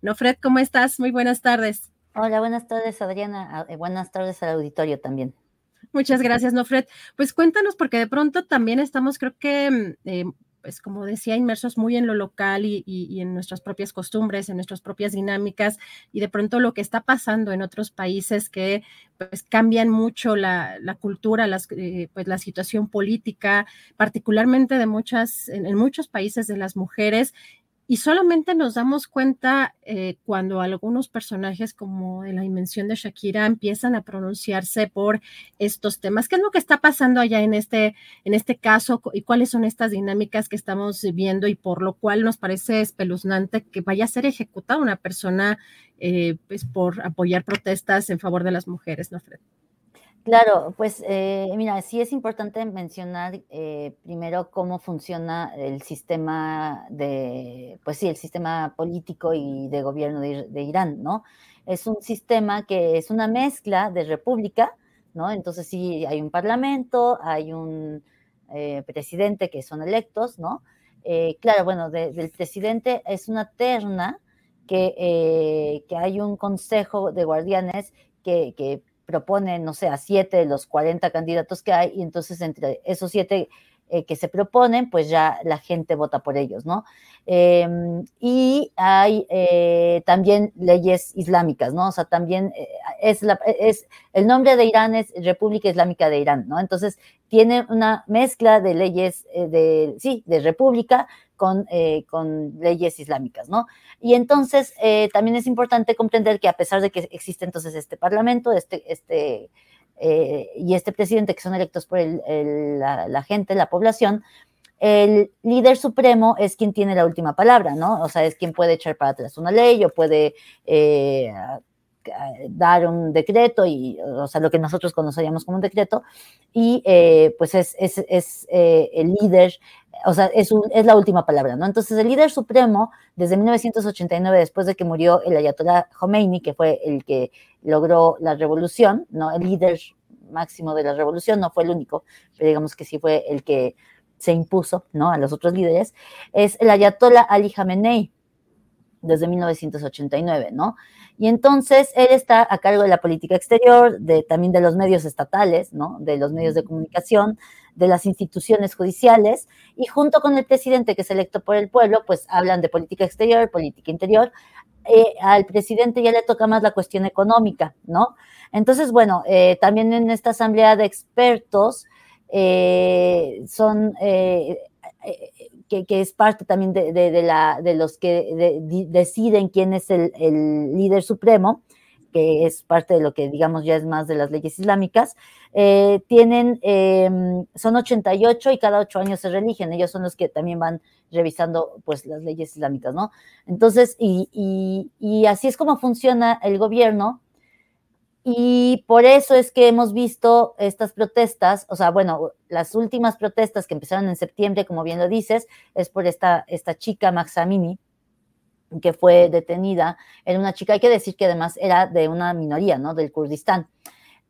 No, Fred, ¿cómo estás? Muy buenas tardes. Hola, buenas tardes, Adriana. Eh, buenas tardes al auditorio también. Muchas gracias, Nofred. Pues cuéntanos, porque de pronto también estamos, creo que, mm, eh, pues como decía, inmersos muy en lo local y, en nuestras propias costumbres, en nuestras propias dinámicas, y de pronto lo que está pasando en otros países que pues cambian mucho la, cultura, las, eh, pues la situación política, particularmente de muchas, en muchos países de las mujeres, y solamente nos damos cuenta eh, cuando algunos personajes como de la dimensión de Shakira empiezan a pronunciarse por estos temas. ¿Qué es lo que está pasando allá en este, en este caso y cuáles son estas dinámicas que estamos viendo y por lo cual nos parece espeluznante que vaya a ser ejecutada una persona eh, pues por apoyar protestas en favor de las mujeres, ¿no, Fred? Claro, pues eh, mira, sí es importante mencionar eh, primero cómo funciona el sistema de, pues sí, el sistema político y de gobierno de, Irán, ¿no? Es un sistema que es una mezcla de república, ¿no? Entonces sí, hay un parlamento, hay un eh, presidente que son electos, ¿no? claro, bueno, del presidente es una terna que, que hay un consejo de guardianes que proponen, no sé, a siete de los 40 candidatos que hay, y entonces entre esos siete eh, que se proponen, pues ya la gente vota por ellos, ¿no? Em, y hay eh, también leyes islámicas, ¿no? O sea, también eh, es, la, el nombre de Irán es República Islámica de Irán, ¿no? Entonces, tiene una mezcla de leyes, de, sí, de república con, con leyes islámicas, ¿no? Y entonces también es importante comprender que a pesar de que existe entonces este parlamento, este, este eh, y este presidente, que son electos por la, gente, la población, el líder supremo es quien tiene la última palabra, ¿no? O sea, es quien puede echar para atrás una ley o puede eh, dar un decreto, y, o sea, lo que nosotros conoceríamos como un decreto, y eh, pues es, es, el líder, o sea, es, es la última palabra, ¿no? Entonces, el líder supremo, desde 1989, después de que murió el Ayatollah Khomeini, que fue el que logró la revolución, ¿no? El líder máximo de la revolución, no fue el único, pero digamos que sí fue el que se impuso, ¿no? A los otros líderes, es el Ayatollah Ali Khamenei, desde 1989, ¿no? Y entonces él está a cargo de la política exterior, de, también de los medios estatales, ¿no? De los medios de comunicación, de las instituciones judiciales, y junto con el presidente que es electo por el pueblo, pues hablan de política exterior, política interior, eh, al presidente ya le toca más la cuestión económica, ¿no? Entonces, bueno, eh, también en esta asamblea de expertos eh, son, que, es parte también de, la, de los que deciden quién es el, líder supremo, que es parte de lo que digamos ya es más de las leyes islámicas, tienen, em, son 88 y cada ocho años se religen, ellos son los que también van revisando pues las leyes islámicas, ¿no? Entonces, y, así es como funciona el gobierno y por eso es que hemos visto estas protestas, o sea, bueno, las últimas protestas que empezaron en septiembre, como bien lo dices, es por esta, esta chica Maxamini, que fue detenida. Era una chica, hay que decir que además era de una minoría, ¿no? Del Kurdistán.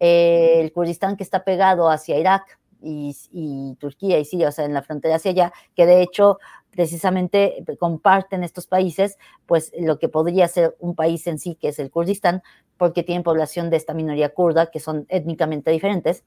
Eh, el Kurdistán que está pegado hacia Irak y, y, Turquía y Siria, o sea, en la frontera hacia allá, que de hecho precisamente comparten estos países, pues lo que podría ser un país en sí, que es el Kurdistán, porque tienen población de esta minoría kurda, que son étnicamente diferentes.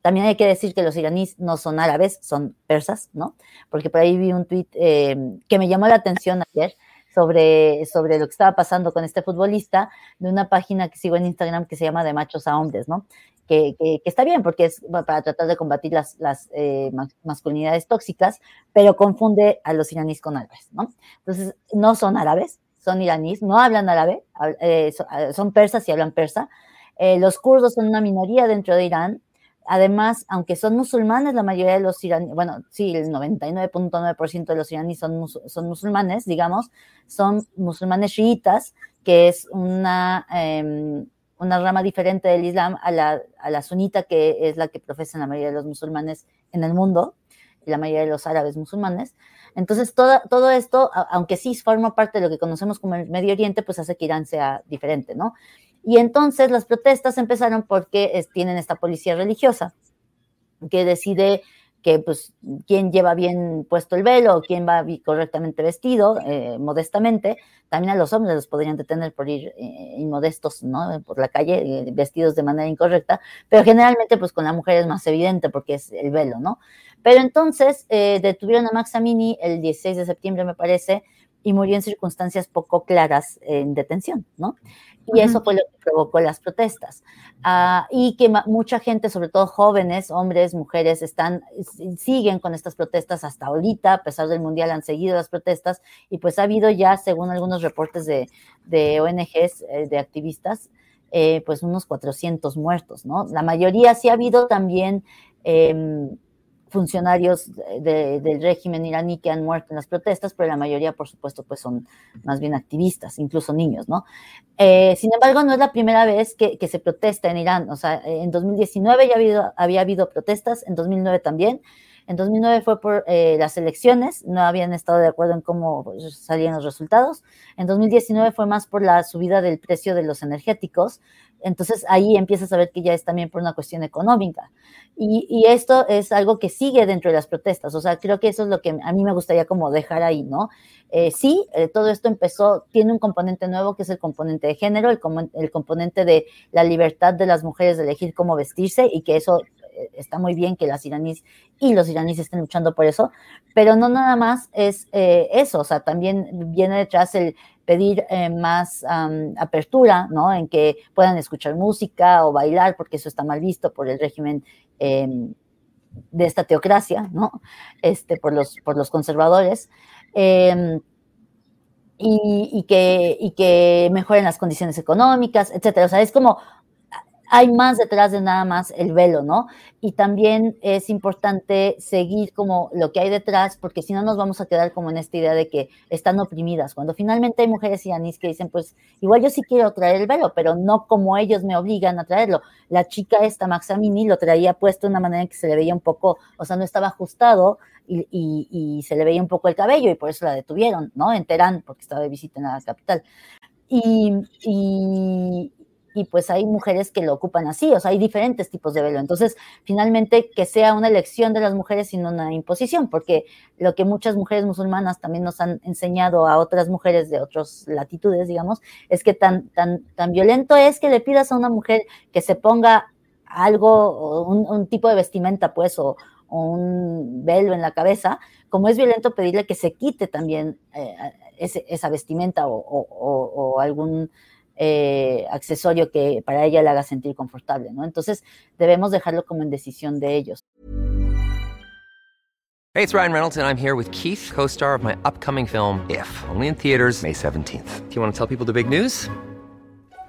También hay que decir que los iraníes no son árabes, son persas, ¿no? Porque por ahí vi un tuit eh, que me llamó la atención ayer, sobre, sobre lo que estaba pasando con este futbolista de una página que sigo en Instagram que se llama De Machos a Hombres, ¿no? Que, que, está bien porque es para tratar de combatir las, las eh, masculinidades tóxicas, pero confunde a los iraníes con árabes, ¿no? Entonces, no son árabes, son iraníes, no hablan árabe, eh, eh, son persas y hablan persa. los kurdos son una minoría dentro de Irán, Además, aunque son musulmanes, la mayoría de los iraníes, bueno, sí, el 99.9% de los iraníes son, son musulmanes, digamos, son musulmanes chiitas, que es una, em, una rama diferente del Islam a la, a la sunita, que es la que profesan la mayoría de los musulmanes en el mundo, la mayoría de los árabes musulmanes. Entonces, todo, todo esto, aunque sí forma parte de lo que conocemos como el Medio Oriente, pues hace que Irán sea diferente, ¿no? Y entonces las protestas empezaron porque tienen esta policía religiosa que decide que pues quién lleva bien puesto el velo quién va correctamente vestido, eh, modestamente, también a los hombres los podrían detener por ir eh, inmodestos, ¿no? Por la calle, eh, vestidos de manera incorrecta, pero generalmente pues con la mujer es más evidente porque es el velo, ¿no? Pero entonces detuvieron a Max Amini el 16 de septiembre, me parece, y murió en circunstancias poco claras en detención, ¿no? Y eso fue lo que provocó las protestas. Ah, y que mucha gente, sobre todo jóvenes, hombres, mujeres, están, siguen con estas protestas hasta ahorita, a pesar del mundial han seguido las protestas, y pues ha habido ya, según algunos reportes de, de ONGs, eh, de activistas, eh, pues unos 400 muertos, ¿no? La mayoría sí ha habido también... Eh, funcionarios del régimen iraní que han muerto en las protestas, pero la mayoría, por supuesto, pues son más bien activistas, incluso niños, ¿no? Eh, sin embargo, no es la primera vez que, se protesta en Irán. O sea, en 2019 ya habido, había habido protestas, en 2009 también. En 2009 fue por eh, las elecciones, no habían estado de acuerdo en cómo salían los resultados. En 2019 fue más por la subida del precio de los energéticos. Entonces ahí empiezas a ver que ya es también por una cuestión económica. Y, esto es algo que sigue dentro de las protestas. O sea, creo que eso es lo que a mí me gustaría como dejar ahí, ¿no? Eh, sí, eh, todo esto empezó, tiene un componente nuevo que es el componente de género, el, el componente de la libertad de las mujeres de elegir cómo vestirse y que eso está muy bien que las iraníes y los iraníes estén luchando por eso, pero no nada más es eh, eso, o sea, también viene detrás el pedir eh, más apertura, ¿no? En que puedan escuchar música o bailar, porque eso está mal visto por el régimen em, de esta teocracia, ¿no? Este, por los, por los conservadores. Em, y, y, que, y que mejoren las condiciones económicas, etcétera. O sea, es como hay más detrás de nada más el velo, ¿no? Y también es importante seguir como lo que hay detrás, porque si no nos vamos a quedar como en esta idea de que están oprimidas, cuando finalmente hay mujeres iraníes que dicen, pues igual yo sí quiero traer el velo, pero no como ellos me obligan a traerlo. La chica esta, Maxamini, lo traía puesto de una manera que se le veía un poco, o sea, no estaba ajustado y, se le veía un poco el cabello y por eso la detuvieron, ¿no? En Teherán, porque estaba de visita en la capital. y, y pues hay mujeres que lo ocupan así, o sea, hay diferentes tipos de velo. Entonces, finalmente, que sea una elección de las mujeres y no una imposición, porque lo que muchas mujeres musulmanas también nos han enseñado a otras mujeres de otras latitudes, digamos, es que tan, tan, tan violento es que le pidas a una mujer que se ponga algo, un, tipo de vestimenta, pues, o, un velo en la cabeza, como es violento pedirle que se quite también eh, esa vestimenta o algún eh, accesorio que para ella le haga sentir confortable, ¿no? Entonces debemos dejarlo como en decisión de ellos. Hey, it's Ryan Reynolds and I'm here with Keith, co-star of my upcoming film If, only in theaters May 17th. Do you want to tell people the big news?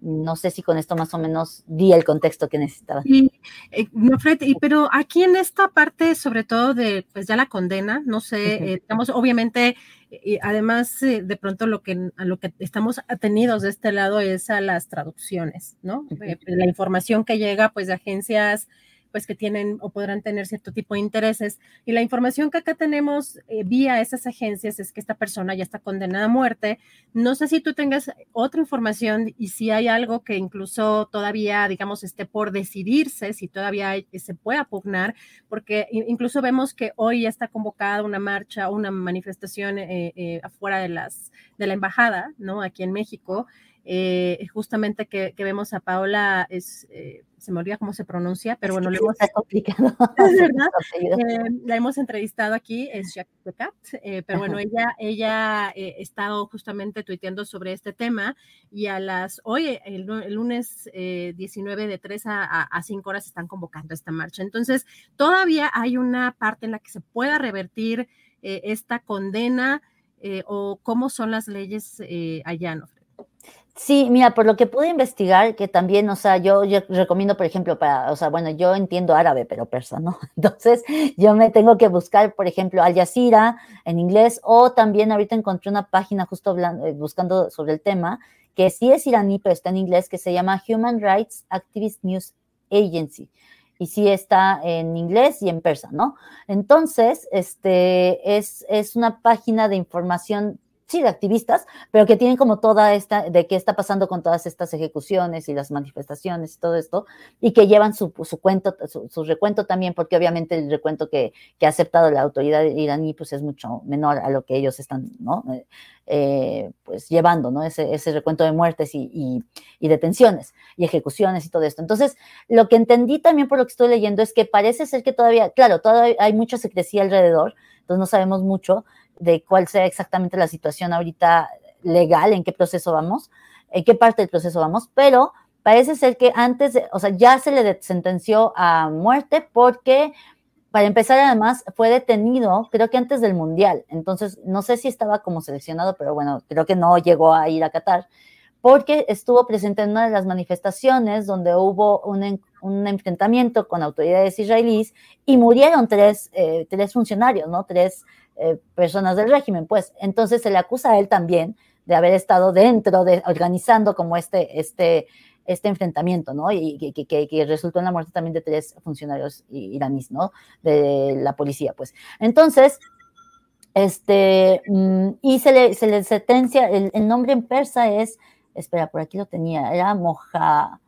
No sé si con esto más o menos di el contexto que necesitaba. Y, eh, no, Fred, y, pero aquí en esta parte, sobre todo de, pues ya la condena, no sé, eh, digamos, obviamente, y además, eh, de pronto lo que, a lo que estamos atenidos de este lado es a las traducciones, ¿no? la información que llega, pues, de agencias pues que tienen o podrán tener cierto tipo de intereses. Y la información que acá tenemos eh, vía esas agencias es que esta persona ya está condenada a muerte. No sé si tú tengas otra información y si hay algo que incluso todavía, digamos, esté por decidirse, si todavía se pueda pugnar, porque incluso vemos que hoy ya está convocada una marcha, una manifestación eh, eh, afuera de, las, de la embajada, ¿no? Aquí en México. Eh, justamente que, vemos a Paola, es, eh, se me olvida cómo se pronuncia, pero bueno, hemos, complicado. Eh, la hemos entrevistado aquí, es Jacques Pecat, pero bueno, ella, ella ha estado justamente tuiteando sobre este tema y a las, hoy, el, lunes 19 de 3 a, a 5 horas están convocando esta marcha. Entonces, todavía hay una parte en la que se pueda revertir esta condena o cómo son las leyes allá, ¿no? Sí, mira, por lo que pude investigar, que también, o sea, yo, recomiendo, por ejemplo, para, o sea, bueno, yo entiendo árabe, pero persa, ¿no? Entonces, yo me tengo que buscar, por ejemplo, Al Jazeera en inglés, o también ahorita encontré una página justo eh, buscando sobre el tema, que sí es iraní, pero está en inglés, que se llama Human Rights Activist News Agency. Y sí está en inglés y en persa, ¿no? Entonces, este, es, es una página de información sí, de activistas, pero que tienen como toda esta, de qué está pasando con todas estas ejecuciones y las manifestaciones y todo esto, y que llevan su, su cuento, su, recuento también, porque obviamente el recuento que, que, ha aceptado la autoridad iraní, pues es mucho menor a lo que ellos están, ¿no? Eh, eh, pues llevando, ¿no? Ese, ese recuento de muertes y, y, y, detenciones y ejecuciones y todo esto. Entonces, lo que entendí también por lo que estoy leyendo es que parece ser que todavía, claro, todavía hay mucha secrecía alrededor, entonces no sabemos mucho, de cuál sea exactamente la situación ahorita legal, en qué proceso vamos, en qué parte del proceso vamos, pero parece ser que antes, o sea, ya se le sentenció a muerte porque, para empezar, además, fue detenido, creo que antes del Mundial. Entonces, no sé si estaba como seleccionado, pero bueno, creo que no llegó a ir a Qatar, porque estuvo presente en una de las manifestaciones donde hubo un, enfrentamiento con autoridades israelíes y murieron tres, eh, tres funcionarios, ¿no? Tres eh, personas del régimen, pues. Entonces se le acusa a él también de haber estado dentro, de organizando como este, este, este enfrentamiento, ¿no? Y que, resultó en la muerte también de tres funcionarios iraníes, ¿no? De la policía, pues. Entonces, este, mm, y se le, se le sentencia, el, nombre en persa es, espera, por aquí lo tenía, era Moja,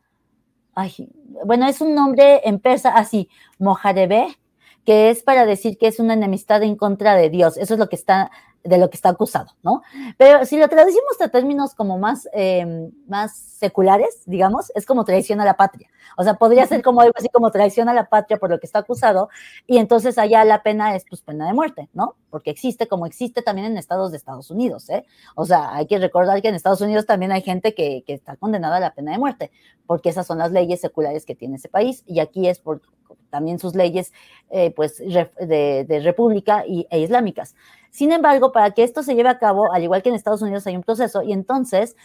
ay, bueno, es un nombre en persa así, Mojarebe, que es para decir que es una enemistad en contra de Dios. Eso es lo que está de lo que está acusado, ¿no? Pero si lo traducimos a términos como más, em, más seculares, digamos, es como traición a la patria. O sea, podría ser como algo así como traición a la patria por lo que está acusado, y entonces allá la pena es pues pena de muerte, ¿no? Porque existe como existe también en estados de Estados Unidos, ¿eh? O sea, hay que recordar que en Estados Unidos también hay gente que, que está condenada a la pena de muerte, porque esas son las leyes seculares que tiene ese país, y aquí es por también sus leyes eh, pues, de, república y, e islámicas. Sin embargo, para que esto se lleve a cabo, al igual que en Estados Unidos hay un proceso, y entonces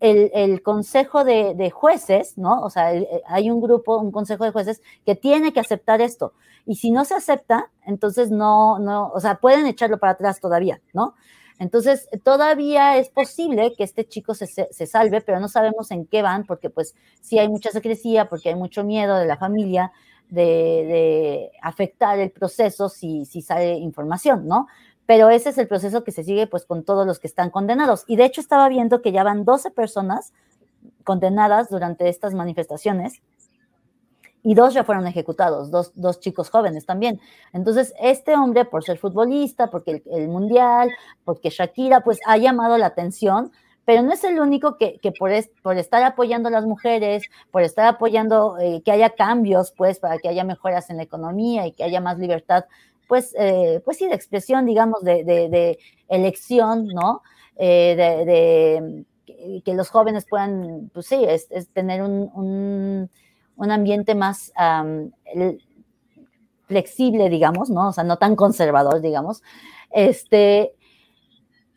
el, consejo de, jueces, ¿no? O sea, hay un grupo, un consejo de jueces que tiene que aceptar esto. Y si no se acepta, entonces no, no, o sea, pueden echarlo para atrás todavía, ¿no? Entonces, todavía es posible que este chico se, se, salve, pero no sabemos en qué van, porque pues sí hay mucha secrecía, porque hay mucho miedo de la familia, de, afectar el proceso si, si sale información, ¿no? Pero ese es el proceso que se sigue pues con todos los que están condenados. Y de hecho estaba viendo que ya van 12 personas condenadas durante estas manifestaciones y dos ya fueron ejecutados, dos, dos, chicos jóvenes también. Entonces, este hombre, por ser futbolista, porque el, mundial, porque Shakira, pues ha llamado la atención pero no es el único que, por, por, estar apoyando a las mujeres, por estar apoyando eh, que haya cambios, pues, para que haya mejoras en la economía y que haya más libertad, pues, eh, pues sí, de expresión, digamos, de, elección, ¿no? Eh, de, que los jóvenes puedan, pues sí, es, tener un, ambiente más flexible, digamos, ¿no? O sea, no tan conservador, digamos. Este,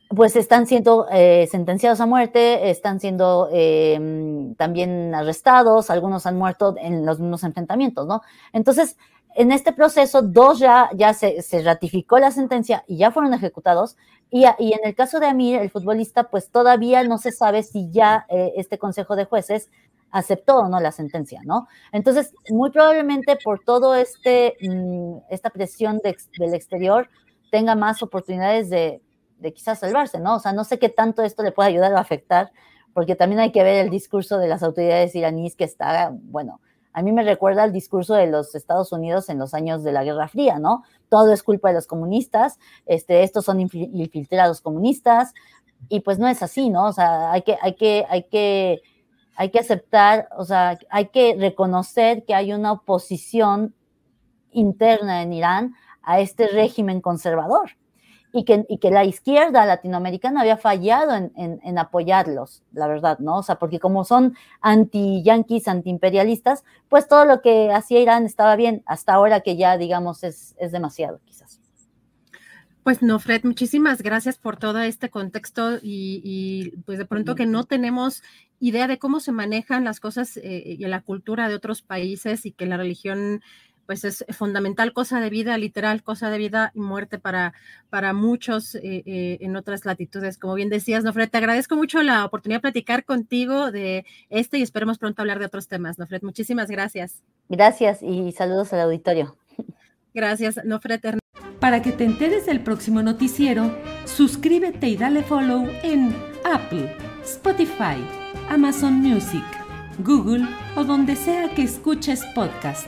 pues están siendo eh, sentenciados a muerte, están siendo em, también arrestados, algunos han muerto en los mismos enfrentamientos, ¿no? Entonces, en este proceso, dos ya, ya se, ratificó la sentencia y ya fueron ejecutados, y, y, en el caso de Amir, el futbolista, pues todavía no se sabe si ya eh, este Consejo de Jueces aceptó o no la sentencia, ¿no? Entonces, muy probablemente por todo este, mm, esta presión del exterior, tenga más oportunidades de, de quizás salvarse, ¿no? O sea, no sé qué tanto esto le puede ayudar o afectar, porque también hay que ver el discurso de las autoridades iraníes que está, bueno, a mí me recuerda el discurso de los Estados Unidos en los años de la Guerra Fría, ¿no? Todo es culpa de los comunistas, este, estos son infiltrados comunistas, y pues no es así, ¿no? O sea, hay que, hay que, hay que, hay que aceptar, o sea, hay que reconocer que hay una oposición interna en Irán a este régimen conservador y que, y que la izquierda latinoamericana había fallado en, en, apoyarlos, la verdad, ¿no? O sea, porque como son anti-yanquis, anti-imperialistas, pues todo lo que hacía Irán estaba bien, hasta ahora que ya, digamos, es, es demasiado, quizás. Pues no, Fred, muchísimas gracias por todo este contexto y, y pues de pronto que no tenemos idea de cómo se manejan las cosas eh, y la cultura de otros países y que la religión pues es fundamental, cosa de vida, literal, cosa de vida y muerte para, para muchos eh, eh, en otras latitudes. Como bien decías, Nofred, te agradezco mucho la oportunidad de platicar contigo de este y esperemos pronto hablar de otros temas. Nofred, muchísimas gracias. Gracias y saludos al auditorio. Gracias, Nofred. Para que te enteres del próximo noticiero, suscríbete y dale follow en Apple, Spotify, Amazon Music, Google o donde sea que escuches podcast